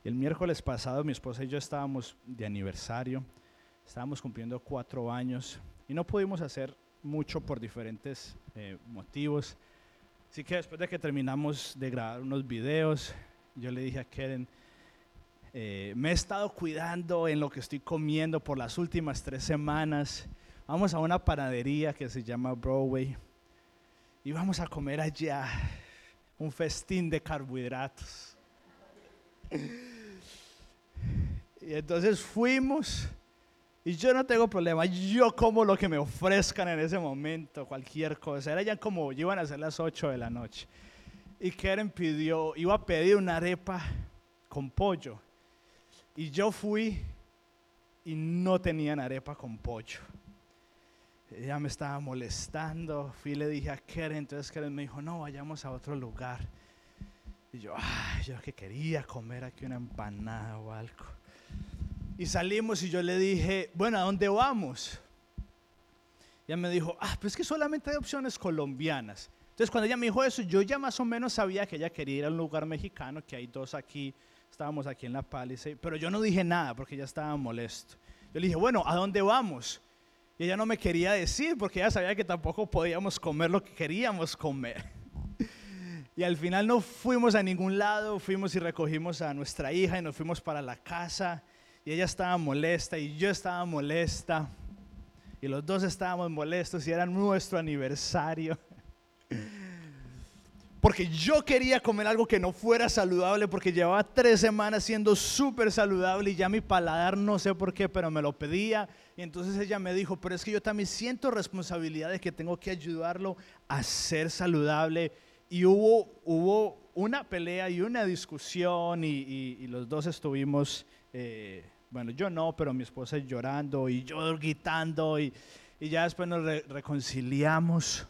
El miércoles pasado mi esposa y yo estábamos de aniversario, estábamos cumpliendo cuatro años y no pudimos hacer mucho por diferentes eh, motivos. Así que después de que terminamos de grabar unos videos, yo le dije a Karen, eh, me he estado cuidando en lo que estoy comiendo por las últimas tres semanas. Vamos a una panadería que se llama Broadway y vamos a comer allá un festín de carbohidratos. Y entonces fuimos. Y yo no tengo problema, yo como lo que me ofrezcan en ese momento, cualquier cosa. Era ya como, iban a ser las 8 de la noche. Y Karen pidió, iba a pedir una arepa con pollo. Y yo fui y no tenían arepa con pollo. Ella me estaba molestando, fui y le dije a Karen, entonces Karen me dijo, no, vayamos a otro lugar. Y yo, ay, yo que quería comer aquí una empanada o algo. Y salimos y yo le dije, bueno, ¿a dónde vamos? Ella me dijo, ah, pues que solamente hay opciones colombianas. Entonces cuando ella me dijo eso, yo ya más o menos sabía que ella quería ir a un lugar mexicano, que hay dos aquí, estábamos aquí en La Palice, pero yo no dije nada porque ella estaba molesto. Yo le dije, bueno, ¿a dónde vamos? Y ella no me quería decir porque ella sabía que tampoco podíamos comer lo que queríamos comer. Y al final no fuimos a ningún lado, fuimos y recogimos a nuestra hija y nos fuimos para la casa y ella estaba molesta y yo estaba molesta. Y los dos estábamos molestos y era nuestro aniversario. Porque yo quería comer algo que no fuera saludable, porque llevaba tres semanas siendo súper saludable y ya mi paladar no sé por qué, pero me lo pedía. Y entonces ella me dijo, pero es que yo también siento responsabilidad de que tengo que ayudarlo a ser saludable. Y hubo, hubo una pelea y una discusión y, los dos estuvimos, eh, bueno, yo no, pero mi esposa llorando y yo gritando y, ya después nos reconciliamos.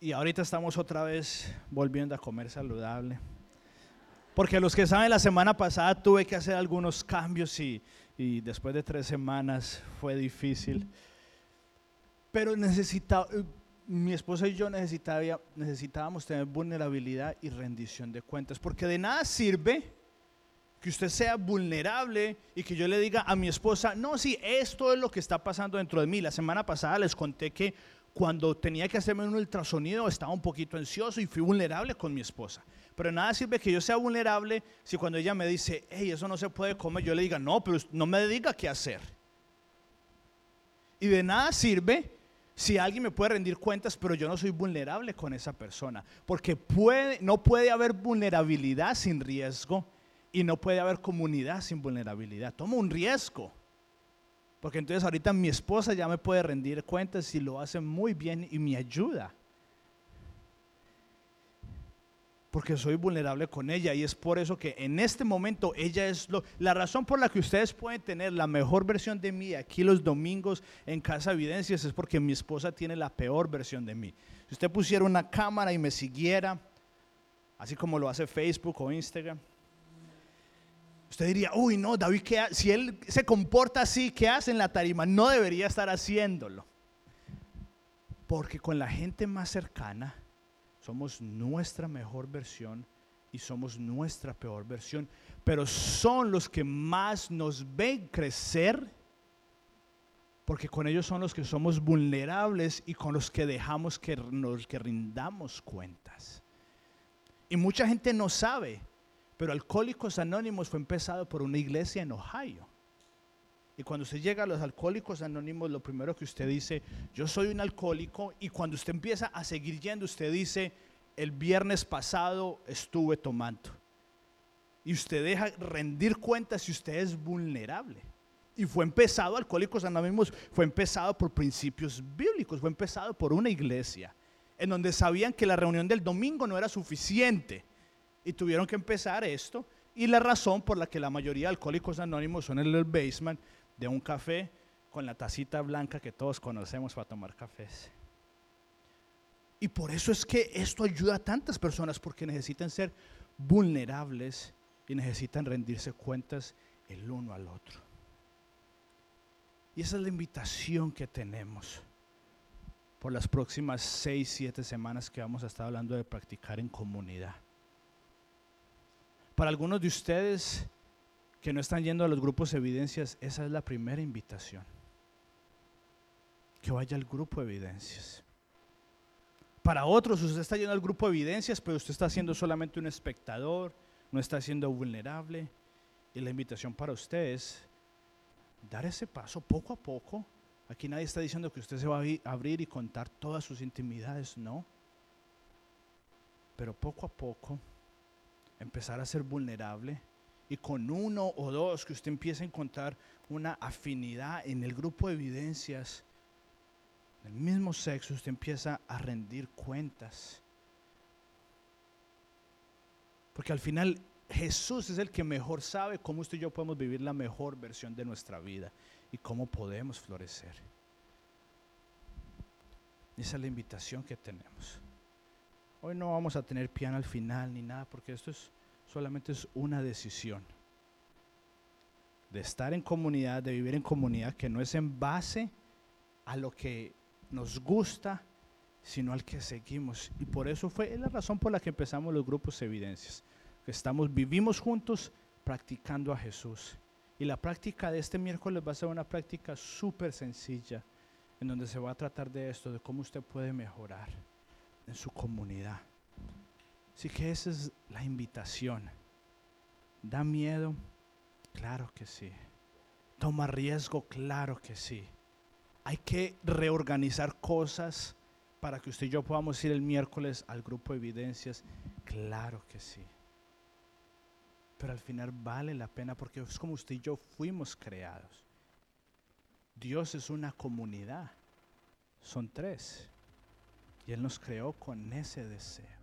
Y ahorita estamos otra vez volviendo a comer saludable. Porque los que saben, la semana pasada tuve que hacer algunos cambios y, y después de tres semanas fue difícil. Pero necesitaba, mi esposa y yo necesitaba, necesitábamos tener vulnerabilidad y rendición de cuentas. Porque de nada sirve que usted sea vulnerable y que yo le diga a mi esposa, no, sí, esto es lo que está pasando dentro de mí. La semana pasada les conté que cuando tenía que hacerme un ultrasonido estaba un poquito ansioso y fui vulnerable con mi esposa. Pero nada sirve que yo sea vulnerable si cuando ella me dice, hey, eso no se puede comer, yo le diga, no, pero no me diga qué hacer. Y de nada sirve si alguien me puede rendir cuentas, pero yo no soy vulnerable con esa persona. Porque no puede haber vulnerabilidad sin riesgo y no puede haber comunidad sin vulnerabilidad. Toma un riesgo. Porque entonces ahorita mi esposa ya me puede rendir cuentas y lo hace muy bien y me ayuda. Porque soy vulnerable con ella y es por eso que en este momento ella es lo, la razón por la que ustedes pueden tener la mejor versión de mí aquí los domingos en Casa Evidencias es porque mi esposa tiene la peor versión de mí. Si usted pusiera una cámara y me siguiera, así como lo hace Facebook o Instagram, Usted diría, uy, no, David, si él se comporta así, ¿qué hace en la tarima? No debería estar haciéndolo. Porque con la gente más cercana somos nuestra mejor versión y somos nuestra peor versión. Pero son los que más nos ven crecer porque con ellos son los que somos vulnerables y con los que dejamos que nos que rindamos cuentas. Y mucha gente no sabe pero Alcohólicos Anónimos fue empezado por una iglesia en Ohio. Y cuando usted llega a los alcohólicos anónimos, lo primero que usted dice, yo soy un alcohólico. Y cuando usted empieza a seguir yendo, usted dice, el viernes pasado estuve tomando. Y usted deja rendir cuentas si usted es vulnerable. Y fue empezado, Alcohólicos Anónimos, fue empezado por principios bíblicos, fue empezado por una iglesia, en donde sabían que la reunión del domingo no era suficiente y tuvieron que empezar esto. Y la razón por la que la mayoría de alcohólicos anónimos son en el basement de un café con la tacita blanca que todos conocemos para tomar cafés. Y por eso es que esto ayuda a tantas personas porque necesitan ser vulnerables y necesitan rendirse cuentas el uno al otro. Y esa es la invitación que tenemos por las próximas seis, siete semanas que vamos a estar hablando de practicar en comunidad. Para algunos de ustedes que no están yendo a los grupos evidencias, esa es la primera invitación. Que vaya al grupo evidencias. Para otros, usted está yendo al grupo evidencias, pero usted está siendo solamente un espectador, no está siendo vulnerable. Y la invitación para usted es dar ese paso poco a poco. Aquí nadie está diciendo que usted se va a abrir y contar todas sus intimidades, no. Pero poco a poco empezar a ser vulnerable y con uno o dos que usted empiece a encontrar una afinidad en el grupo de evidencias del mismo sexo, usted empieza a rendir cuentas. Porque al final Jesús es el que mejor sabe cómo usted y yo podemos vivir la mejor versión de nuestra vida y cómo podemos florecer. Esa es la invitación que tenemos. Hoy no vamos a tener piano al final ni nada, porque esto es solamente es una decisión de estar en comunidad, de vivir en comunidad, que no es en base a lo que nos gusta, sino al que seguimos. Y por eso fue la razón por la que empezamos los grupos evidencias, estamos, vivimos juntos practicando a Jesús. Y la práctica de este miércoles va a ser una práctica súper sencilla, en donde se va a tratar de esto, de cómo usted puede mejorar en su comunidad. Así que esa es la invitación. ¿Da miedo? Claro que sí. Toma riesgo, claro que sí. Hay que reorganizar cosas para que usted y yo podamos ir el miércoles al grupo de evidencias. Claro que sí. Pero al final vale la pena porque es como usted y yo fuimos creados. Dios es una comunidad. Son tres. Y Él nos creó con ese deseo.